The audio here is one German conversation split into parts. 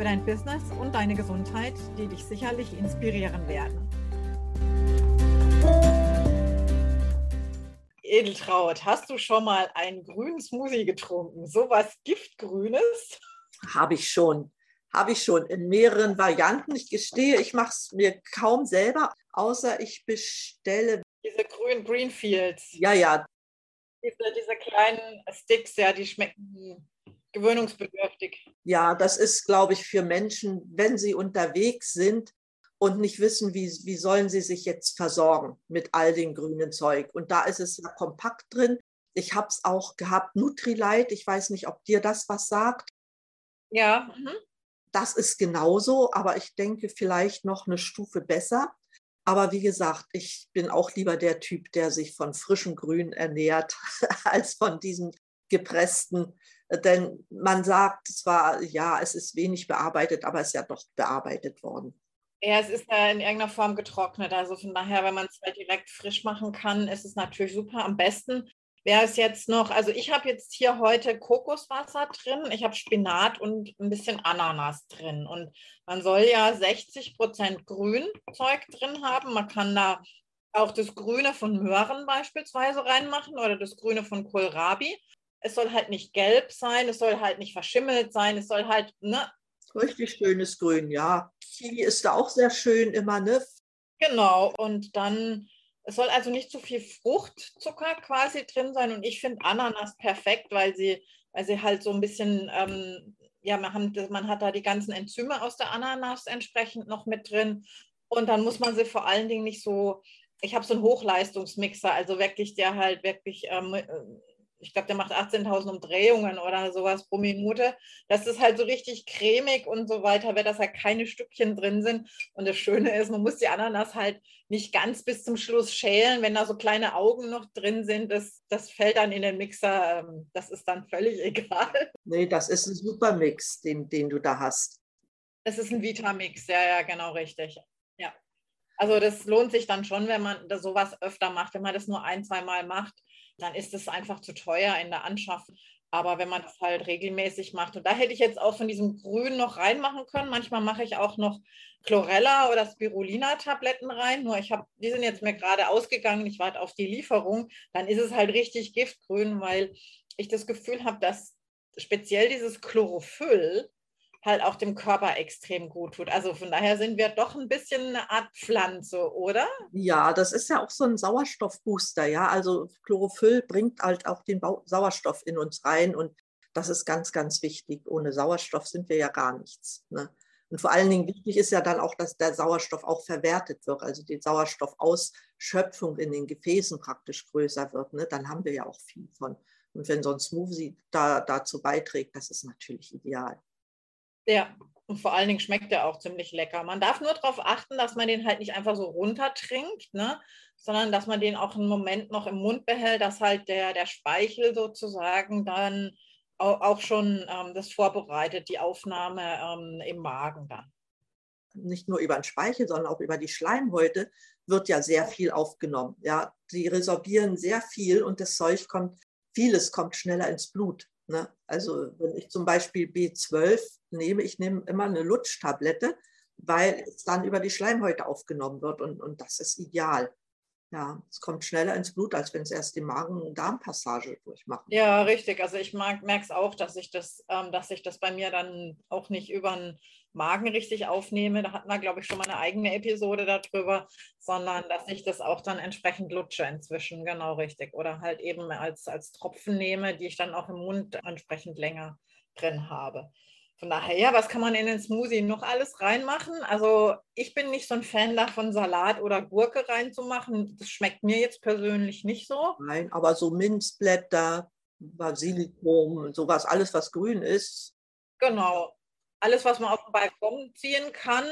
für dein Business und deine Gesundheit, die dich sicherlich inspirieren werden. Edeltraut, hast du schon mal einen grünen Smoothie getrunken? Sowas Giftgrünes? Habe ich schon. Habe ich schon in mehreren Varianten. Ich gestehe, ich mache es mir kaum selber, außer ich bestelle. Diese grünen Greenfields. Ja, ja. Diese, diese kleinen Sticks, ja, die schmecken gewöhnungsbedürftig. Ja, das ist, glaube ich, für Menschen, wenn sie unterwegs sind, und nicht wissen, wie, wie sollen sie sich jetzt versorgen mit all dem grünen Zeug. Und da ist es ja kompakt drin. Ich habe es auch gehabt, Nutrilite. Ich weiß nicht, ob dir das was sagt. Ja. Mhm. Das ist genauso, aber ich denke vielleicht noch eine Stufe besser. Aber wie gesagt, ich bin auch lieber der Typ, der sich von frischem Grün ernährt, als von diesem gepressten. Denn man sagt zwar, ja, es ist wenig bearbeitet, aber es ist ja doch bearbeitet worden. Ja, es ist ja in irgendeiner Form getrocknet. Also von daher, wenn man es halt direkt frisch machen kann, ist es natürlich super. Am besten wäre es jetzt noch, also ich habe jetzt hier heute Kokoswasser drin, ich habe Spinat und ein bisschen Ananas drin. Und man soll ja 60 Prozent Grünzeug drin haben. Man kann da auch das Grüne von Möhren beispielsweise reinmachen oder das Grüne von Kohlrabi. Es soll halt nicht gelb sein, es soll halt nicht verschimmelt sein, es soll halt ne, Richtig schönes Grün, ja. Kiwi ist da auch sehr schön immer, ne? Genau, und dann, es soll also nicht zu viel Fruchtzucker quasi drin sein. Und ich finde Ananas perfekt, weil sie, weil sie halt so ein bisschen, ähm, ja, man hat, man hat da die ganzen Enzyme aus der Ananas entsprechend noch mit drin. Und dann muss man sie vor allen Dingen nicht so, ich habe so einen Hochleistungsmixer, also wirklich, der halt wirklich ähm, ich glaube, der macht 18.000 Umdrehungen oder sowas pro Minute. Das ist halt so richtig cremig und so weiter, weil das halt keine Stückchen drin sind. Und das Schöne ist, man muss die Ananas halt nicht ganz bis zum Schluss schälen. Wenn da so kleine Augen noch drin sind, das, das fällt dann in den Mixer. Ähm, das ist dann völlig egal. Nee, das ist ein super Mix, den, den du da hast. Es ist ein Vitamix, ja, ja, genau richtig. Ja. Also das lohnt sich dann schon, wenn man das sowas öfter macht. Wenn man das nur ein, zwei Mal macht, dann ist es einfach zu teuer in der Anschaffung. Aber wenn man das halt regelmäßig macht, und da hätte ich jetzt auch von diesem Grün noch reinmachen können. Manchmal mache ich auch noch Chlorella oder Spirulina-Tabletten rein. Nur ich habe, die sind jetzt mir gerade ausgegangen, ich warte auf die Lieferung. Dann ist es halt richtig giftgrün, weil ich das Gefühl habe, dass speziell dieses Chlorophyll halt auch dem Körper extrem gut tut. Also von daher sind wir doch ein bisschen eine Art Pflanze, oder? Ja, das ist ja auch so ein Sauerstoffbooster, ja. Also Chlorophyll bringt halt auch den Sauerstoff in uns rein und das ist ganz, ganz wichtig. Ohne Sauerstoff sind wir ja gar nichts. Ne? Und vor allen Dingen wichtig ist ja dann auch, dass der Sauerstoff auch verwertet wird, also die Sauerstoffausschöpfung in den Gefäßen praktisch größer wird. Ne? Dann haben wir ja auch viel von. Und wenn so ein Smoothie da, dazu beiträgt, das ist natürlich ideal. Ja, und vor allen Dingen schmeckt er auch ziemlich lecker. Man darf nur darauf achten, dass man den halt nicht einfach so runtertrinkt, ne? sondern dass man den auch einen Moment noch im Mund behält, dass halt der, der Speichel sozusagen dann auch schon ähm, das vorbereitet, die Aufnahme ähm, im Magen dann. Nicht nur über den Speichel, sondern auch über die Schleimhäute wird ja sehr viel aufgenommen. Ja, die resorbieren sehr viel und das Zeug kommt, vieles kommt schneller ins Blut. Ne? Also wenn ich zum Beispiel B12 nehme, ich nehme immer eine Lutschtablette, weil es dann über die Schleimhäute aufgenommen wird und, und das ist ideal. Ja, es kommt schneller ins Blut, als wenn es erst die Magen-Darm-Passage durchmacht. Ja, richtig. Also ich merke es auch, dass ich das, ähm, dass ich das bei mir dann auch nicht über den Magen richtig aufnehme. Da hatten wir, glaube ich, schon mal eine eigene Episode darüber, sondern dass ich das auch dann entsprechend lutsche inzwischen, genau richtig. Oder halt eben als, als Tropfen nehme, die ich dann auch im Mund entsprechend länger drin habe. Von daher, ja, was kann man in den Smoothie noch alles reinmachen? Also ich bin nicht so ein Fan davon, Salat oder Gurke reinzumachen. Das schmeckt mir jetzt persönlich nicht so. Nein, aber so Minzblätter, Basilikum, sowas, alles, was grün ist. Genau. Alles, was man auf dem Balkon ziehen kann.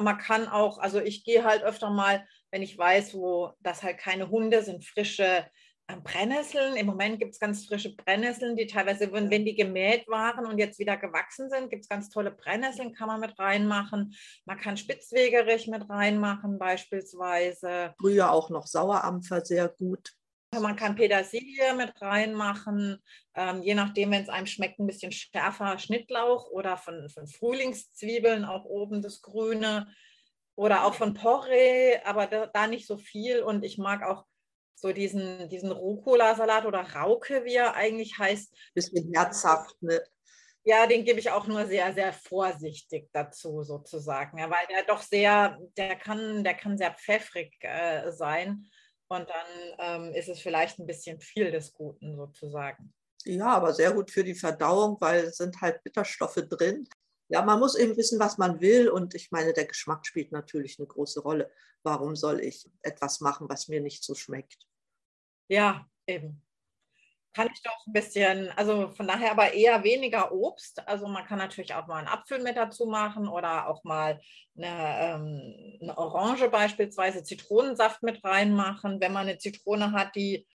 Man kann auch, also ich gehe halt öfter mal, wenn ich weiß, wo das halt keine Hunde sind, frische ähm, Brennnesseln. Im Moment gibt es ganz frische Brennnesseln, die teilweise, wenn, wenn die gemäht waren und jetzt wieder gewachsen sind, gibt es ganz tolle Brennnesseln, kann man mit reinmachen. Man kann Spitzwegerich mit reinmachen beispielsweise. Früher auch noch Sauerampfer sehr gut. Man kann Petersilie mit reinmachen, ähm, je nachdem, wenn es einem schmeckt, ein bisschen schärfer Schnittlauch oder von, von Frühlingszwiebeln auch oben das Grüne oder auch von Porree, aber da, da nicht so viel. Und ich mag auch so diesen, diesen Rucola-Salat oder Rauke, wie er eigentlich heißt. Bisschen herzhaft, ne? Ja, den gebe ich auch nur sehr, sehr vorsichtig dazu, sozusagen. Ja, weil der doch sehr, der kann, der kann sehr pfeffrig äh, sein. Und dann ähm, ist es vielleicht ein bisschen viel des Guten, sozusagen. Ja, aber sehr gut für die Verdauung, weil es sind halt Bitterstoffe drin. Ja, man muss eben wissen, was man will. Und ich meine, der Geschmack spielt natürlich eine große Rolle. Warum soll ich etwas machen, was mir nicht so schmeckt? Ja, eben. Kann ich doch ein bisschen, also von daher aber eher weniger Obst. Also man kann natürlich auch mal einen Apfel mit dazu machen oder auch mal eine, ähm, eine Orange beispielsweise, Zitronensaft mit reinmachen. Wenn man eine Zitrone hat, die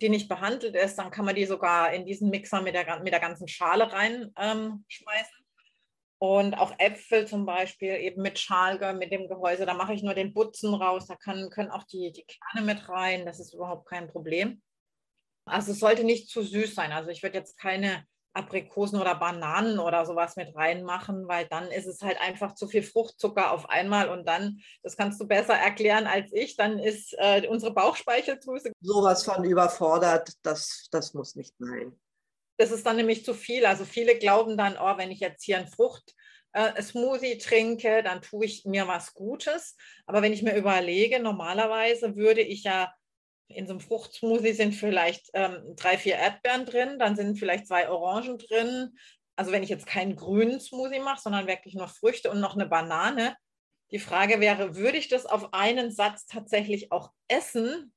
die nicht behandelt ist, dann kann man die sogar in diesen Mixer mit der, mit der ganzen Schale reinschmeißen. Ähm, und auch Äpfel zum Beispiel eben mit Schalge, mit dem Gehäuse. Da mache ich nur den Butzen raus. Da kann, können auch die, die Kerne mit rein. Das ist überhaupt kein Problem. Also es sollte nicht zu süß sein. Also ich würde jetzt keine Aprikosen oder Bananen oder sowas mit reinmachen, weil dann ist es halt einfach zu viel Fruchtzucker auf einmal und dann, das kannst du besser erklären als ich, dann ist äh, unsere Bauchspeicheldrüse. Sowas von überfordert, das, das muss nicht sein. Das ist dann nämlich zu viel. Also viele glauben dann, oh, wenn ich jetzt hier ein Frucht-Smoothie äh, trinke, dann tue ich mir was Gutes. Aber wenn ich mir überlege, normalerweise würde ich ja in so einem Fruchtsmoothie sind vielleicht ähm, drei, vier Erdbeeren drin, dann sind vielleicht zwei Orangen drin. Also wenn ich jetzt keinen grünen Smoothie mache, sondern wirklich nur Früchte und noch eine Banane. Die Frage wäre, würde ich das auf einen Satz tatsächlich auch essen?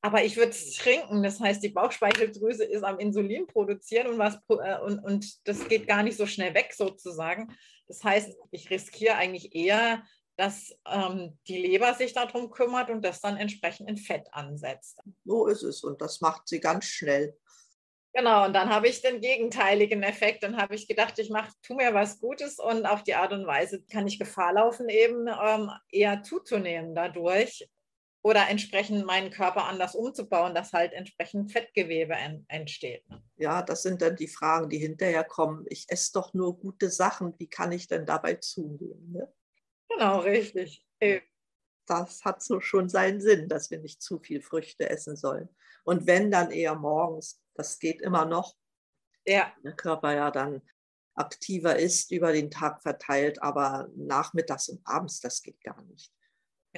Aber ich würde es trinken. Das heißt, die Bauchspeicheldrüse ist am Insulin produzieren und, was, äh, und, und das geht gar nicht so schnell weg sozusagen. Das heißt, ich riskiere eigentlich eher, dass ähm, die Leber sich darum kümmert und das dann entsprechend in Fett ansetzt. So ist es und das macht sie ganz schnell. Genau, und dann habe ich den gegenteiligen Effekt. Dann habe ich gedacht, ich mache, tu mir was Gutes und auf die Art und Weise kann ich Gefahr laufen, eben ähm, eher zuzunehmen dadurch oder entsprechend meinen Körper anders umzubauen, dass halt entsprechend Fettgewebe en entsteht. Ne? Ja, das sind dann die Fragen, die hinterher kommen. Ich esse doch nur gute Sachen, wie kann ich denn dabei zunehmen? Ne? Genau, richtig. Das hat so schon seinen Sinn, dass wir nicht zu viel Früchte essen sollen. Und wenn, dann eher morgens. Das geht immer noch. Ja. Der Körper ja dann aktiver ist, über den Tag verteilt, aber nachmittags und abends, das geht gar nicht.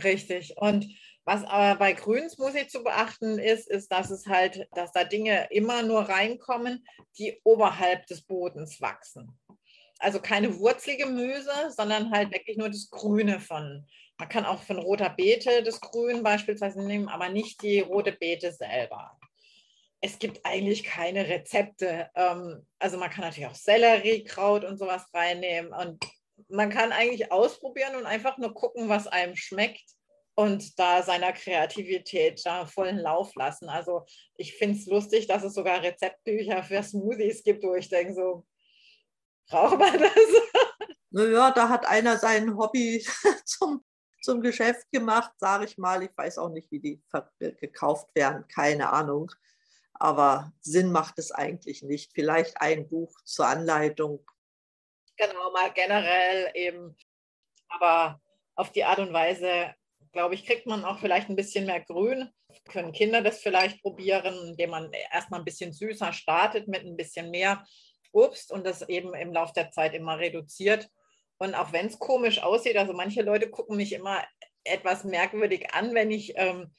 Richtig. Und was aber bei Grünsmoothie zu beachten ist, ist, dass es halt, dass da Dinge immer nur reinkommen, die oberhalb des Bodens wachsen. Also keine Wurzelgemüse, sondern halt wirklich nur das Grüne von. Man kann auch von roter Beete das Grün beispielsweise nehmen, aber nicht die rote Beete selber. Es gibt eigentlich keine Rezepte. Ähm, also man kann natürlich auch Selleriekraut und sowas reinnehmen und man kann eigentlich ausprobieren und einfach nur gucken, was einem schmeckt und da seiner Kreativität da vollen Lauf lassen. Also ich finde es lustig, dass es sogar Rezeptbücher für Smoothies gibt, wo ich denke, so, braucht man das? Naja, da hat einer sein Hobby zum, zum Geschäft gemacht, sage ich mal. Ich weiß auch nicht, wie die gekauft werden, keine Ahnung. Aber Sinn macht es eigentlich nicht. Vielleicht ein Buch zur Anleitung. Genau, mal generell eben. Aber auf die Art und Weise glaube ich, kriegt man auch vielleicht ein bisschen mehr Grün. Können Kinder das vielleicht probieren, indem man erstmal ein bisschen süßer startet mit ein bisschen mehr Obst und das eben im Laufe der Zeit immer reduziert. Und auch wenn es komisch aussieht, also manche Leute gucken mich immer etwas merkwürdig an, wenn ich ähm,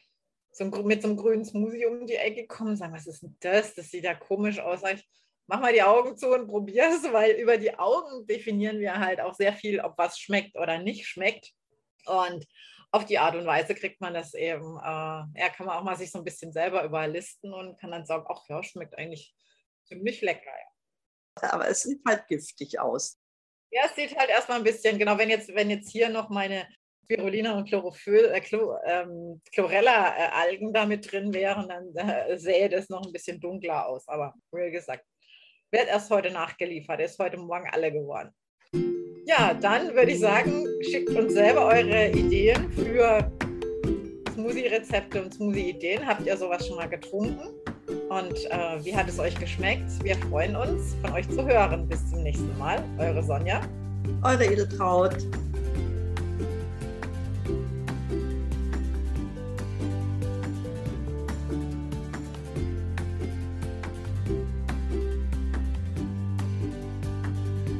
so mit so einem grünen Smoothie um die Ecke komme und sagen, was ist denn das? Das sieht ja komisch aus. Sag ich, mach mal die Augen zu und probier es, weil über die Augen definieren wir halt auch sehr viel, ob was schmeckt oder nicht schmeckt. Und auf die Art und Weise kriegt man das eben, äh, ja, kann man auch mal sich so ein bisschen selber überlisten und kann dann sagen, ach ja, schmeckt eigentlich ziemlich lecker. Ja. Aber es sieht halt giftig aus. Ja, es sieht halt erstmal ein bisschen, genau, wenn jetzt, wenn jetzt hier noch meine Spirulina und Chlorophyll, äh, Chlor, ähm, Chlorella-Algen da mit drin wären, dann äh, sähe das noch ein bisschen dunkler aus. Aber wie gesagt, wird erst heute nachgeliefert, ist heute Morgen alle geworden. Ja, dann würde ich sagen, schickt uns selber eure Ideen für Smoothie-Rezepte und Smoothie-Ideen. Habt ihr sowas schon mal getrunken? Und äh, wie hat es euch geschmeckt? Wir freuen uns, von euch zu hören. Bis zum nächsten Mal. Eure Sonja. Eure Edeltraut.